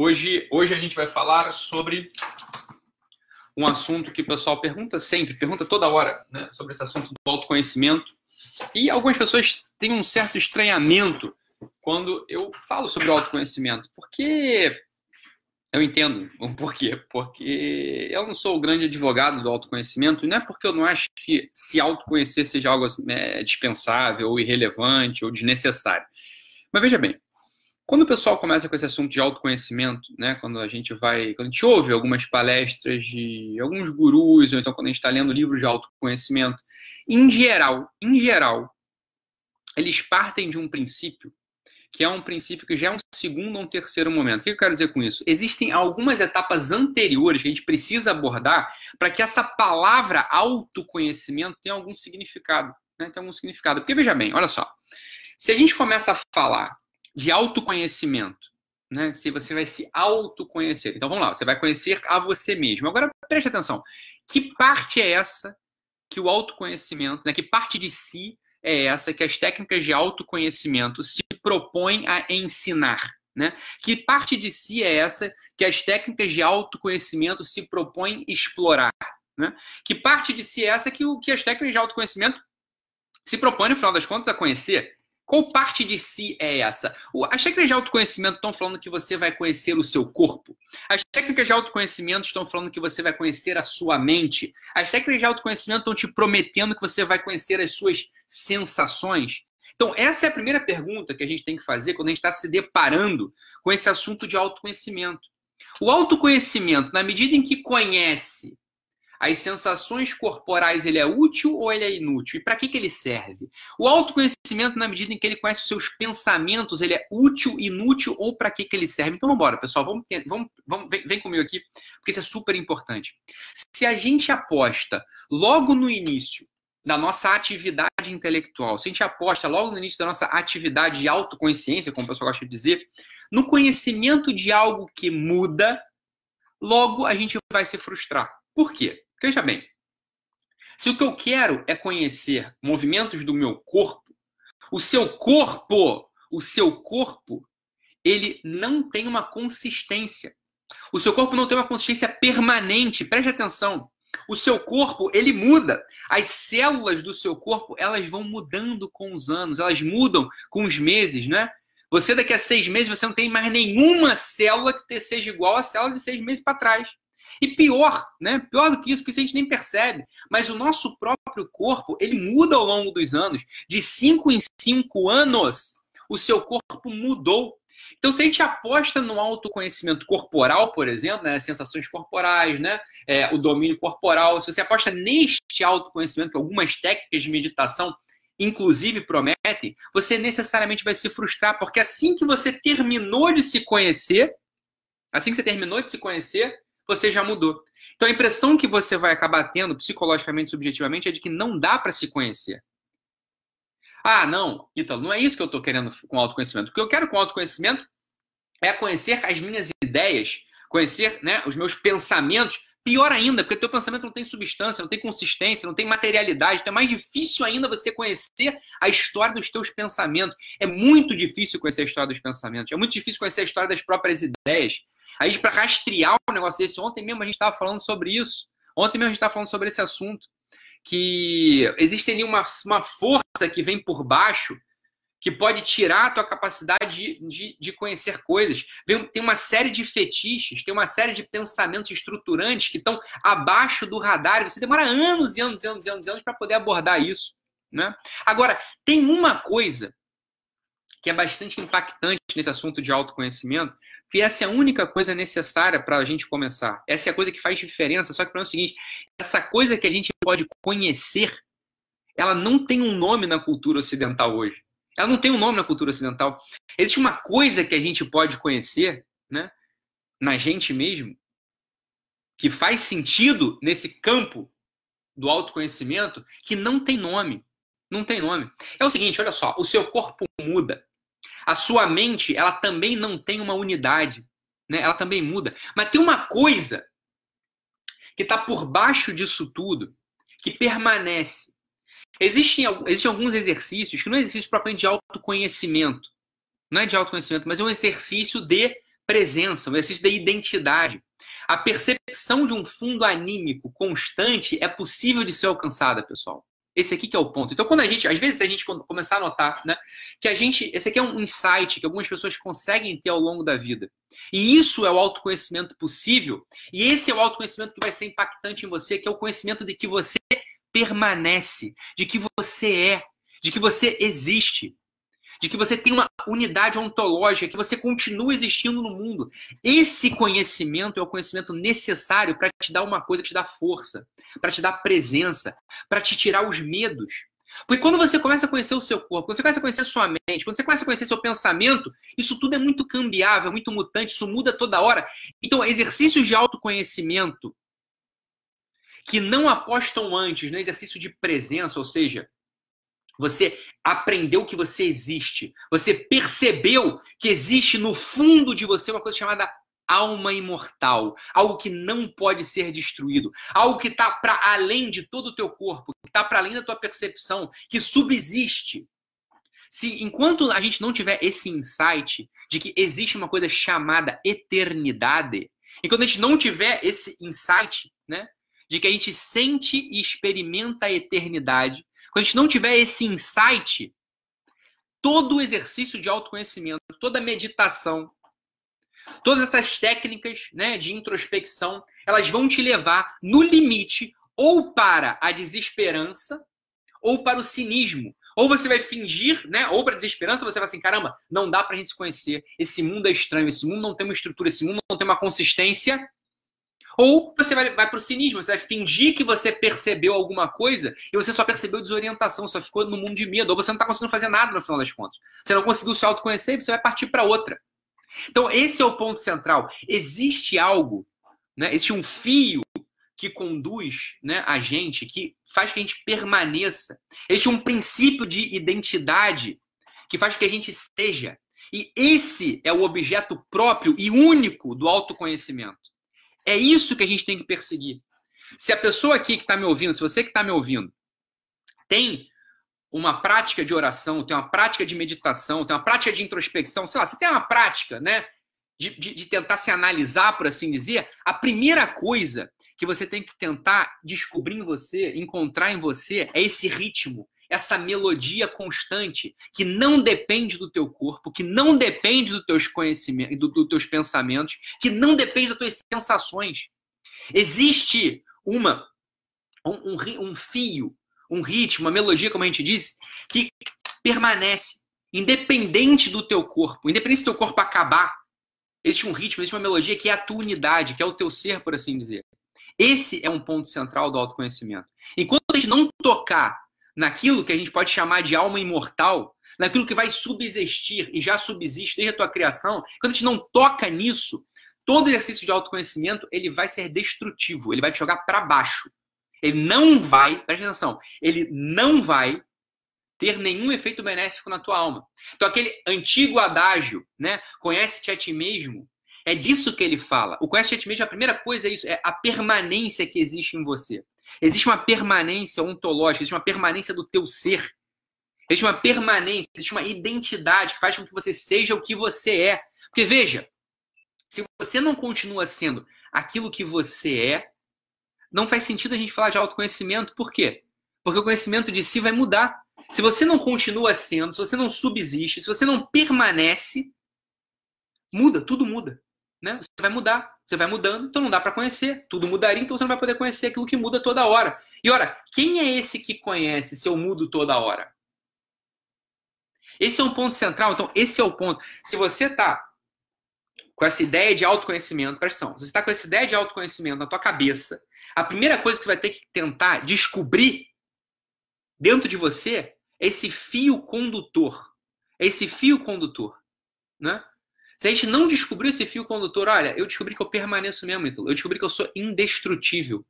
Hoje, hoje a gente vai falar sobre um assunto que o pessoal pergunta sempre, pergunta toda hora, né, sobre esse assunto do autoconhecimento. E algumas pessoas têm um certo estranhamento quando eu falo sobre autoconhecimento, porque eu entendo o porquê. Porque eu não sou o grande advogado do autoconhecimento, e não é porque eu não acho que se autoconhecer seja algo é, dispensável, ou irrelevante, ou desnecessário. Mas veja bem, quando o pessoal começa com esse assunto de autoconhecimento, né, quando a gente vai, quando a gente ouve algumas palestras de alguns gurus, ou então quando a gente está lendo livros de autoconhecimento, em geral, em geral, eles partem de um princípio que é um princípio que já é um segundo ou um terceiro momento. O que eu quero dizer com isso? Existem algumas etapas anteriores que a gente precisa abordar para que essa palavra autoconhecimento tenha algum significado. Né? Tenha algum significado. Porque veja bem, olha só. Se a gente começa a falar de autoconhecimento, né? Se você vai se autoconhecer. Então vamos lá, você vai conhecer a você mesmo. Agora preste atenção. Que parte é essa que o autoconhecimento, né? Que parte de si é essa que as técnicas de autoconhecimento se propõem a ensinar? Né? Que parte de si é essa que as técnicas de autoconhecimento se propõem explorar? Né? Que parte de si é essa que, o, que as técnicas de autoconhecimento se propõem, no final das contas, a conhecer? Qual parte de si é essa? As técnicas de autoconhecimento estão falando que você vai conhecer o seu corpo. As técnicas de autoconhecimento estão falando que você vai conhecer a sua mente. As técnicas de autoconhecimento estão te prometendo que você vai conhecer as suas sensações. Então, essa é a primeira pergunta que a gente tem que fazer quando a gente está se deparando com esse assunto de autoconhecimento. O autoconhecimento, na medida em que conhece as sensações corporais, ele é útil ou ele é inútil? E para que, que ele serve? O autoconhecimento, na medida em que ele conhece os seus pensamentos, ele é útil, inútil ou para que, que ele serve? Então, vamos embora, pessoal. Vamos, vamos, vamos vem, vem comigo aqui, porque isso é super importante. Se a gente aposta logo no início da nossa atividade intelectual, se a gente aposta logo no início da nossa atividade de autoconsciência, como o pessoal gosta de dizer, no conhecimento de algo que muda, logo a gente vai se frustrar. Por quê? Veja bem, se o que eu quero é conhecer movimentos do meu corpo, o seu corpo, o seu corpo, ele não tem uma consistência. O seu corpo não tem uma consistência permanente. Preste atenção. O seu corpo, ele muda. As células do seu corpo, elas vão mudando com os anos, elas mudam com os meses, né? Você daqui a seis meses, você não tem mais nenhuma célula que seja igual à célula de seis meses para trás. E pior, né? Pior do que isso, porque a gente nem percebe. Mas o nosso próprio corpo, ele muda ao longo dos anos. De cinco em cinco anos, o seu corpo mudou. Então, se a gente aposta no autoconhecimento corporal, por exemplo, né, sensações corporais, né, é, o domínio corporal, se você aposta neste autoconhecimento, que algumas técnicas de meditação, inclusive, prometem, você necessariamente vai se frustrar, porque assim que você terminou de se conhecer, assim que você terminou de se conhecer, você já mudou. Então a impressão que você vai acabar tendo, psicologicamente, subjetivamente, é de que não dá para se conhecer. Ah, não, então, não é isso que eu estou querendo com autoconhecimento. O que eu quero com autoconhecimento é conhecer as minhas ideias, conhecer né, os meus pensamentos. Pior ainda, porque teu pensamento não tem substância, não tem consistência, não tem materialidade. Então é mais difícil ainda você conhecer a história dos teus pensamentos. É muito difícil conhecer a história dos pensamentos. É muito difícil conhecer a história das próprias ideias. A gente, para rastrear um negócio desse, ontem mesmo a gente estava falando sobre isso. Ontem mesmo a gente estava falando sobre esse assunto. Que existe ali uma, uma força que vem por baixo que pode tirar a tua capacidade de, de, de conhecer coisas. Vem, tem uma série de fetiches, tem uma série de pensamentos estruturantes que estão abaixo do radar. Você demora anos e anos e anos e anos, anos para poder abordar isso. Né? Agora, tem uma coisa que é bastante impactante nesse assunto de autoconhecimento, que essa é a única coisa necessária para a gente começar. Essa é a coisa que faz diferença. Só que para é o seguinte: essa coisa que a gente pode conhecer, ela não tem um nome na cultura ocidental hoje. Ela não tem um nome na cultura ocidental. Existe uma coisa que a gente pode conhecer, né, na gente mesmo, que faz sentido nesse campo do autoconhecimento, que não tem nome. Não tem nome. É o seguinte, olha só, o seu corpo muda. A sua mente, ela também não tem uma unidade, né? Ela também muda. Mas tem uma coisa que está por baixo disso tudo, que permanece. Existem, existem alguns exercícios que não é exercício propriamente de autoconhecimento. Não é de autoconhecimento, mas é um exercício de presença, um exercício da identidade. A percepção de um fundo anímico constante é possível de ser alcançada, pessoal. Esse aqui que é o ponto. Então, quando a gente, às vezes, a gente começar a notar, né, que a gente, esse aqui é um insight que algumas pessoas conseguem ter ao longo da vida. E isso é o autoconhecimento possível. E esse é o autoconhecimento que vai ser impactante em você, que é o conhecimento de que você permanece, de que você é, de que você existe de que você tem uma unidade ontológica, que você continua existindo no mundo. Esse conhecimento é o conhecimento necessário para te dar uma coisa que te dá força, para te dar presença, para te tirar os medos. Porque quando você começa a conhecer o seu corpo, quando você começa a conhecer sua mente, quando você começa a conhecer seu pensamento, isso tudo é muito cambiável, muito mutante, isso muda toda hora. Então, exercícios de autoconhecimento que não apostam antes no exercício de presença, ou seja, você aprendeu que você existe. Você percebeu que existe no fundo de você uma coisa chamada alma imortal, algo que não pode ser destruído, algo que está para além de todo o teu corpo, que está para além da tua percepção, que subsiste. Se enquanto a gente não tiver esse insight de que existe uma coisa chamada eternidade, enquanto a gente não tiver esse insight, né, de que a gente sente e experimenta a eternidade, quando a gente não tiver esse insight, todo o exercício de autoconhecimento, toda a meditação, todas essas técnicas né, de introspecção, elas vão te levar, no limite, ou para a desesperança, ou para o cinismo. Ou você vai fingir, né? Ou para desesperança, você vai assim, caramba, não dá para a gente se conhecer. Esse mundo é estranho, esse mundo não tem uma estrutura, esse mundo não tem uma consistência. Ou você vai, vai para o cinismo, você vai fingir que você percebeu alguma coisa e você só percebeu desorientação, só ficou no mundo de medo, ou você não está conseguindo fazer nada no final das contas. Você não conseguiu se autoconhecer e você vai partir para outra. Então, esse é o ponto central. Existe algo, né? existe um fio que conduz né, a gente, que faz que a gente permaneça. Existe um princípio de identidade que faz que a gente seja. E esse é o objeto próprio e único do autoconhecimento. É isso que a gente tem que perseguir. Se a pessoa aqui que está me ouvindo, se você que está me ouvindo, tem uma prática de oração, tem uma prática de meditação, tem uma prática de introspecção, sei lá, você tem uma prática, né? De, de, de tentar se analisar, por assim dizer, a primeira coisa que você tem que tentar descobrir em você, encontrar em você, é esse ritmo, essa melodia constante que não depende do teu corpo, que não depende dos teus conhecimentos, dos do teus pensamentos, que não depende das tuas sensações. Existe uma um, um, um fio, um ritmo, uma melodia, como a gente disse, que permanece independente do teu corpo, independente se teu corpo acabar. Existe um ritmo, existe uma melodia que é a tua unidade, que é o teu ser, por assim dizer. Esse é um ponto central do autoconhecimento. Enquanto a gente não tocar naquilo que a gente pode chamar de alma imortal, naquilo que vai subsistir e já subsiste desde a tua criação, quando a gente não toca nisso, todo exercício de autoconhecimento ele vai ser destrutivo, ele vai te jogar para baixo. Ele não vai, presta atenção, ele não vai ter nenhum efeito benéfico na tua alma. Então aquele antigo adágio, né, conhece-te a ti mesmo, é disso que ele fala. O ti mesmo, a primeira coisa é isso, é a permanência que existe em você. Existe uma permanência ontológica, existe uma permanência do teu ser. Existe uma permanência, existe uma identidade que faz com que você seja o que você é. Porque veja, se você não continua sendo aquilo que você é, não faz sentido a gente falar de autoconhecimento. Por quê? Porque o conhecimento de si vai mudar. Se você não continua sendo, se você não subsiste, se você não permanece, muda, tudo muda né? Você vai mudar, você vai mudando, então não dá para conhecer. Tudo mudaria, então você não vai poder conhecer aquilo que muda toda hora. E ora, quem é esse que conhece se eu mudo toda hora? Esse é um ponto central, então esse é o ponto. Se você está com essa ideia de autoconhecimento, presta atenção, você está com essa ideia de autoconhecimento na tua cabeça, a primeira coisa que você vai ter que tentar descobrir dentro de você é esse fio condutor. É esse fio condutor, né? Se a gente não descobriu esse fio condutor, olha, eu descobri que eu permaneço mesmo, Ítalo. Eu descobri que eu sou indestrutível.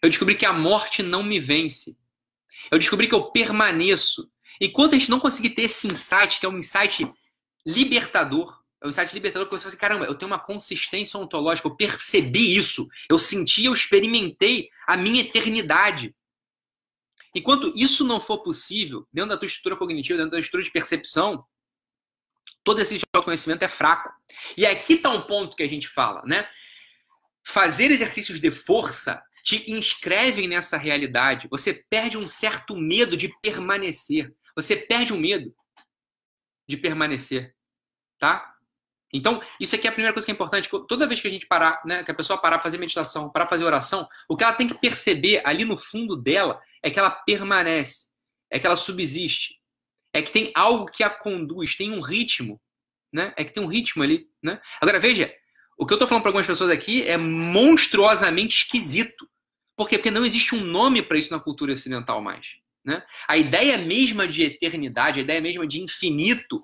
Eu descobri que a morte não me vence. Eu descobri que eu permaneço. Enquanto a gente não conseguir ter esse insight, que é um insight libertador, é um insight libertador que você fala assim, caramba, eu tenho uma consistência ontológica, eu percebi isso, eu senti, eu experimentei a minha eternidade. Enquanto isso não for possível, dentro da tua estrutura cognitiva, dentro da estrutura de percepção, Todo esse autoconhecimento é fraco. E aqui está um ponto que a gente fala, né? Fazer exercícios de força te inscrevem nessa realidade. Você perde um certo medo de permanecer. Você perde o um medo de permanecer, tá? Então, isso aqui é a primeira coisa que é importante. Toda vez que a gente parar, né, que a pessoa parar para fazer meditação, para fazer oração, o que ela tem que perceber ali no fundo dela é que ela permanece, é que ela subsiste, é que tem algo que a conduz, tem um ritmo, né? É que tem um ritmo ali, né? Agora veja, o que eu estou falando para algumas pessoas aqui é monstruosamente esquisito. Por quê? Porque não existe um nome para isso na cultura ocidental mais. Né? A ideia mesma de eternidade, a ideia mesma de infinito,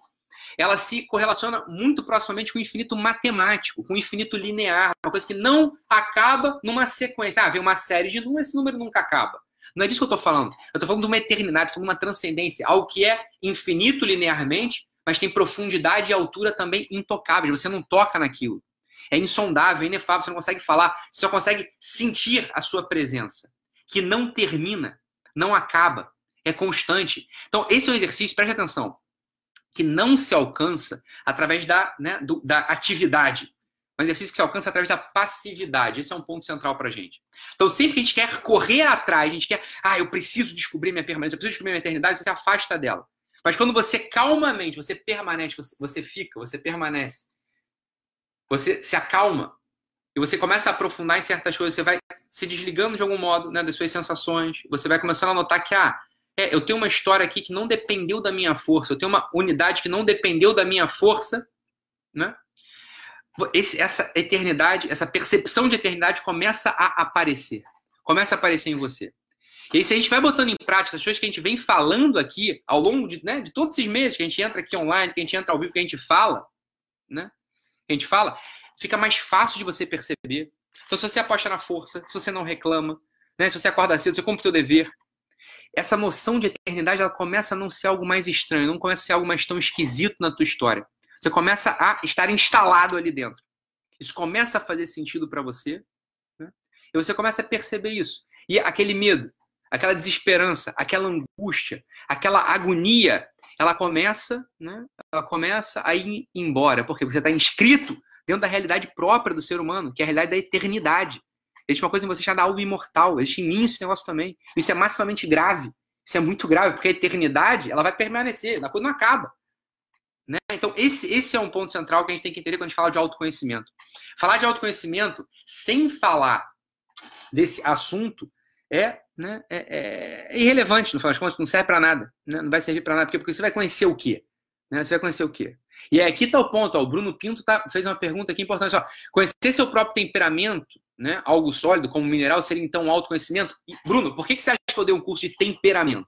ela se correlaciona muito proximamente com o infinito matemático, com o infinito linear, uma coisa que não acaba numa sequência. Ah, vem uma série de números, esse número nunca acaba. Não é disso que eu estou falando. Eu estou falando de uma eternidade, falando de uma transcendência, algo que é infinito linearmente, mas tem profundidade e altura também intocáveis. Você não toca naquilo. É insondável, é inefável, você não consegue falar, você só consegue sentir a sua presença, que não termina, não acaba, é constante. Então, esse é um exercício, preste atenção, que não se alcança através da, né, do, da atividade. Um exercício que se alcança através da passividade. Esse é um ponto central para a gente. Então, sempre que a gente quer correr atrás, a gente quer, ah, eu preciso descobrir minha permanência, eu preciso descobrir minha eternidade, você se afasta dela. Mas quando você calmamente, você permanece, você, você fica, você permanece, você se acalma, e você começa a aprofundar em certas coisas, você vai se desligando de algum modo né, das suas sensações, você vai começando a notar que, ah, é, eu tenho uma história aqui que não dependeu da minha força, eu tenho uma unidade que não dependeu da minha força, né? Esse, essa eternidade, essa percepção de eternidade começa a aparecer, começa a aparecer em você. E aí, se a gente vai botando em prática as coisas que a gente vem falando aqui ao longo de, né, de todos esses meses que a gente entra aqui online, que a gente entra ao vivo, que a gente fala, né? A gente fala, fica mais fácil de você perceber. Então, se você aposta na força, se você não reclama, né, se você acorda cedo, você cumpre o seu dever, essa noção de eternidade ela começa a não ser algo mais estranho, não começa a ser algo mais tão esquisito na tua história. Você começa a estar instalado ali dentro. Isso começa a fazer sentido para você, né? e você começa a perceber isso. E aquele medo, aquela desesperança, aquela angústia, aquela agonia, ela começa, né? Ela começa a ir embora, porque você está inscrito dentro da realidade própria do ser humano, que é a realidade da eternidade. Existe uma coisa em você chamada algo imortal. Existe em mim esse negócio também. Isso é maximamente grave. Isso é muito grave, porque a eternidade ela vai permanecer, a coisa não acaba. Né? Então, esse, esse é um ponto central que a gente tem que entender quando a gente fala de autoconhecimento. Falar de autoconhecimento sem falar desse assunto é, né, é, é irrelevante, no final das contas, não serve para nada. Né? Não vai servir para nada, porque, porque você vai conhecer o quê? Né? Você vai conhecer o quê? E aqui está o ponto, ó, o Bruno Pinto tá, fez uma pergunta aqui importante. Ó, conhecer seu próprio temperamento, né, algo sólido como mineral, seria então um autoconhecimento? E, Bruno, por que, que você acha que eu dei um curso de temperamento?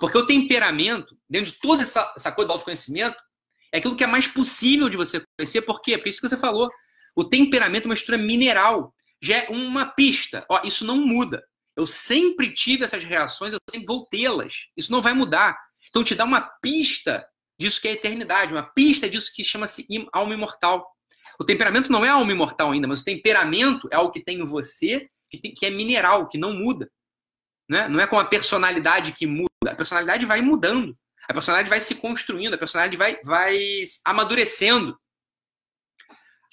Porque o temperamento, dentro de toda essa, essa coisa do autoconhecimento, é aquilo que é mais possível de você conhecer. Por quê? Porque isso que você falou. O temperamento é uma estrutura mineral. Já é uma pista. Ó, isso não muda. Eu sempre tive essas reações, eu sempre vou tê-las. Isso não vai mudar. Então te dá uma pista disso que é a eternidade, uma pista disso que chama-se alma imortal. O temperamento não é alma imortal ainda, mas o temperamento é algo que tem em você, que, tem, que é mineral, que não muda. Né? Não é com a personalidade que muda. A personalidade vai mudando. A personalidade vai se construindo, a personalidade vai, vai amadurecendo.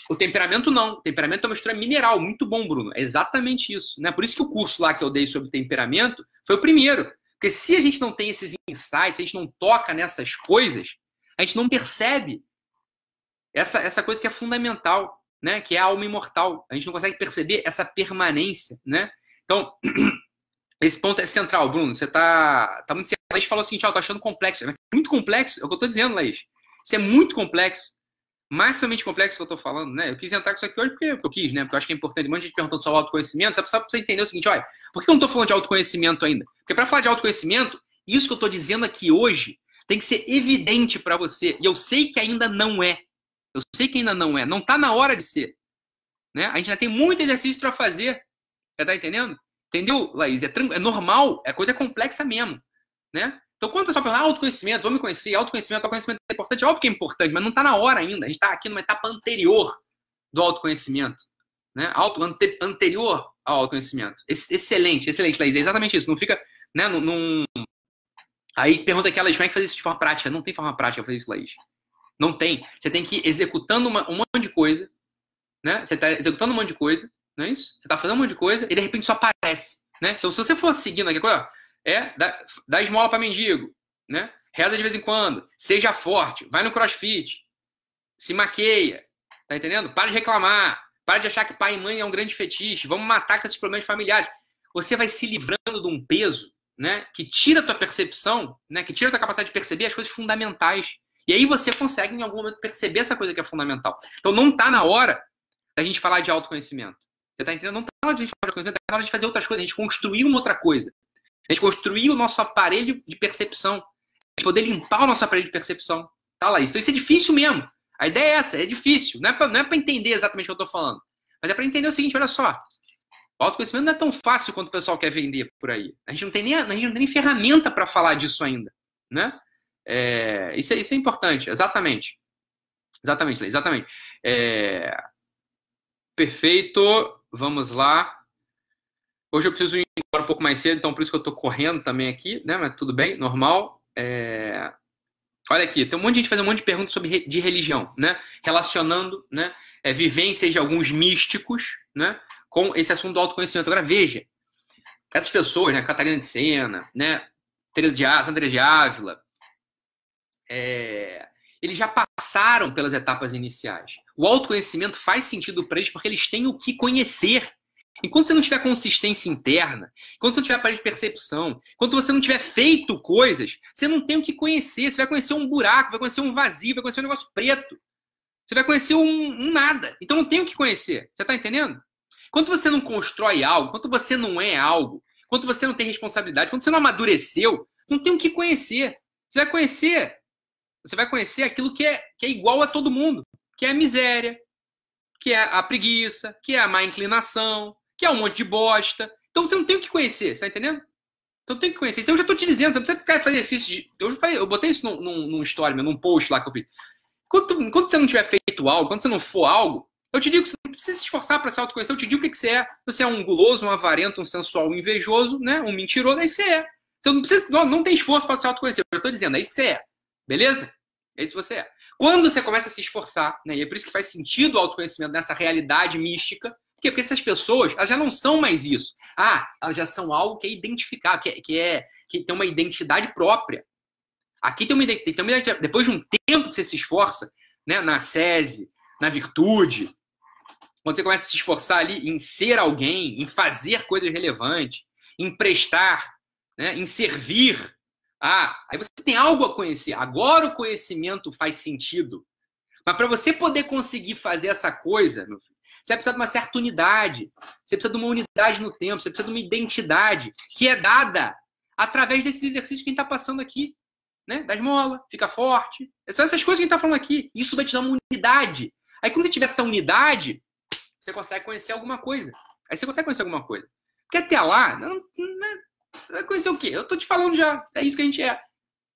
O temperamento não. O temperamento é uma mistura mineral. Muito bom, Bruno. É exatamente isso. Né? Por isso que o curso lá que eu dei sobre temperamento foi o primeiro. Porque se a gente não tem esses insights, se a gente não toca nessas coisas, a gente não percebe essa, essa coisa que é fundamental, né? Que é a alma imortal. A gente não consegue perceber essa permanência, né? Então, esse ponto é central, Bruno. Você tá, tá muito certo. A Laís falou assim, tchau, tô achando complexo. É muito complexo, é o que eu tô dizendo, Laís. Isso é muito complexo maximamente complexo que eu estou falando, né? Eu quis entrar com isso aqui hoje porque eu quis, né? Porque eu acho que é importante. Um monte de gente perguntando sobre autoconhecimento, só para você entender o seguinte: olha, por que eu não estou falando de autoconhecimento ainda? Porque para falar de autoconhecimento, isso que eu estou dizendo aqui hoje tem que ser evidente para você. E eu sei que ainda não é. Eu sei que ainda não é. Não está na hora de ser. Né? A gente ainda tem muito exercício para fazer. Você tá entendendo? Entendeu, Laís? É, é normal, é coisa complexa mesmo. Né? Então, quando o pessoal fala ah, autoconhecimento, vamos me conhecer, autoconhecimento, autoconhecimento é importante, óbvio que é importante, mas não está na hora ainda. A gente está aqui numa etapa anterior do autoconhecimento. Né? Auto, ante, anterior ao autoconhecimento. Excelente, excelente, Laís. É exatamente isso. Não fica. Né, num, num... Aí pergunta aqui, Laís, como é que fazer isso de forma prática? Não tem forma prática fazer isso, Laís. Não tem. Você tem que ir executando uma, um monte de coisa, né? Você está executando um monte de coisa, não é isso? Você está fazendo um monte de coisa e de repente só aparece, né? Então, se você for seguindo aqui, ó, é dá, dá esmola para mendigo, né? Reza de vez em quando, seja forte, vai no crossfit, se maqueia, tá entendendo? Para de reclamar, para de achar que pai e mãe é um grande fetiche, vamos matar com esses problemas familiares. Você vai se livrando de um peso, né, que tira a tua percepção, né, que tira a tua capacidade de perceber as coisas fundamentais. E aí você consegue, em algum momento, perceber essa coisa que é fundamental. Então não está na hora da gente falar de autoconhecimento. Você está entendendo? Não está na hora de a gente falar de autoconhecimento, está na hora de fazer outras coisas, a gente construir uma outra coisa. A gente construir o nosso aparelho de percepção. A gente poder limpar o nosso aparelho de percepção. Tá, lá. Então isso é difícil mesmo. A ideia é essa, é difícil. Não é para é entender exatamente o que eu estou falando. Mas é para entender o seguinte, olha só. O autoconhecimento não é tão fácil quanto o pessoal quer vender por aí. A gente não tem nem, a gente não tem nem ferramenta para falar disso ainda. Né? É, isso, é, isso é importante, exatamente. Exatamente, exatamente. É, perfeito, vamos lá. Hoje eu preciso ir embora um pouco mais cedo, então por isso que eu estou correndo também aqui, né? Mas tudo bem, normal. É... Olha aqui, tem um monte de gente fazendo um monte de perguntas sobre de religião, né? Relacionando, né? É, vivências de alguns místicos, né? Com esse assunto do autoconhecimento. Agora veja, essas pessoas, né? Catarina de Sena, né? Teresa de Ávila, Sandra de Ávila, é, eles já passaram pelas etapas iniciais. O autoconhecimento faz sentido para eles porque eles têm o que conhecer. Enquanto você não tiver consistência interna, enquanto você não tiver aparelho de percepção, enquanto você não tiver feito coisas, você não tem o que conhecer. Você vai conhecer um buraco, vai conhecer um vazio, vai conhecer um negócio preto. Você vai conhecer um, um nada. Então não tem o que conhecer. Você está entendendo? Enquanto você não constrói algo, enquanto você não é algo, enquanto você não tem responsabilidade, quando você não amadureceu, não tem o que conhecer. Você vai conhecer você vai conhecer aquilo que é, que é igual a todo mundo, que é a miséria, que é a preguiça, que é a má inclinação, que é um monte de bosta. Então você não tem o que conhecer, você tá entendendo? Então tem que conhecer. Isso eu já tô te dizendo, você não precisa ficar fazendo exercício de. Eu, falei, eu botei isso num, num, story, num post lá que eu fiz. Enquanto, enquanto você não tiver feito algo, quando você não for algo, eu te digo que você não precisa se esforçar para se autoconhecer. Eu te digo o que, que você é. Você é um guloso, um avarento, um sensual, um invejoso, né? Um mentiroso, aí você é. Você não precisa, não, não tem esforço para se autoconhecer. Eu estou dizendo, é isso que você é. Beleza? É isso que você é. Quando você começa a se esforçar, né, e é por isso que faz sentido o autoconhecimento nessa realidade mística, porque, porque essas pessoas elas já não são mais isso. Ah, elas já são algo que é identificar, que é, que, é, que tem uma identidade própria. Aqui tem uma, tem uma identidade. Depois de um tempo que você se esforça, né, na sese, na virtude, quando você começa a se esforçar ali em ser alguém, em fazer coisas relevantes, em prestar, né, em servir, ah, aí você tem algo a conhecer. Agora o conhecimento faz sentido. Mas para você poder conseguir fazer essa coisa, meu filho, você precisa de uma certa unidade. Você precisa de uma unidade no tempo. Você precisa de uma identidade que é dada através desse exercício que a gente está passando aqui. Né? Da esmola, fica forte. São essas coisas que a gente está falando aqui. Isso vai te dar uma unidade. Aí quando você tiver essa unidade, você consegue conhecer alguma coisa. Aí você consegue conhecer alguma coisa. Porque até lá, não, não, Vai conhecer o quê? Eu tô te falando já. É isso que a gente é.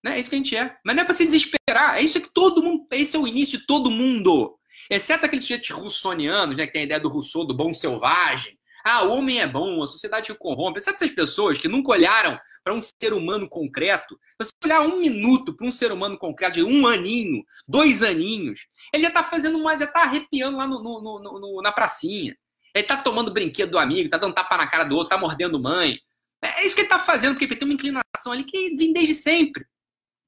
Né? É isso que a gente é. Mas não é pra se desesperar. É isso que todo mundo. Esse é o início de todo mundo. Exceto aqueles sujeitos russonianos, né? Que tem a ideia do Rousseau, do bom selvagem. Ah, o homem é bom, a sociedade o corrompe. Exceto essas pessoas que nunca olharam para um ser humano concreto. Se você olhar um minuto para um ser humano concreto de um aninho, dois aninhos, ele já tá fazendo uma. já tá arrepiando lá no, no, no, no na pracinha. Ele tá tomando brinquedo do amigo, tá dando tapa na cara do outro, tá mordendo mãe. É isso que ele está fazendo, porque ele tem uma inclinação ali que vem desde sempre.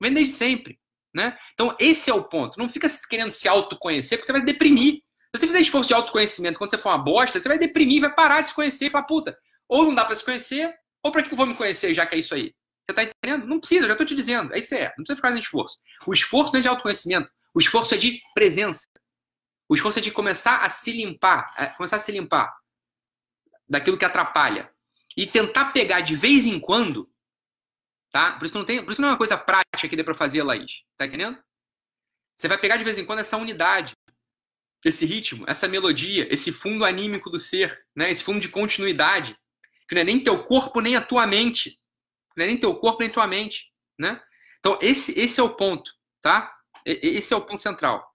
Vem desde sempre. Né? Então, esse é o ponto. Não fica querendo se autoconhecer, porque você vai deprimir. Se você fizer esforço de autoconhecimento quando você for uma bosta, você vai deprimir, vai parar de se conhecer e falar, puta, ou não dá para se conhecer, ou para que eu vou me conhecer, já que é isso aí? Você tá entendendo? Não precisa, já tô te dizendo. É isso é. Não precisa ficar fazendo esforço. O esforço não é de autoconhecimento. O esforço é de presença. O esforço é de começar a se limpar, a começar a se limpar daquilo que atrapalha e tentar pegar de vez em quando, tá? Por isso não tem, por isso não é uma coisa prática que dê para fazer, Laís. Tá entendendo? Você vai pegar de vez em quando essa unidade, esse ritmo, essa melodia, esse fundo anímico do ser, né? Esse fundo de continuidade, que não é nem teu corpo nem a tua mente. Não é nem teu corpo nem tua mente, né? Então esse esse é o ponto, tá? Esse é o ponto central.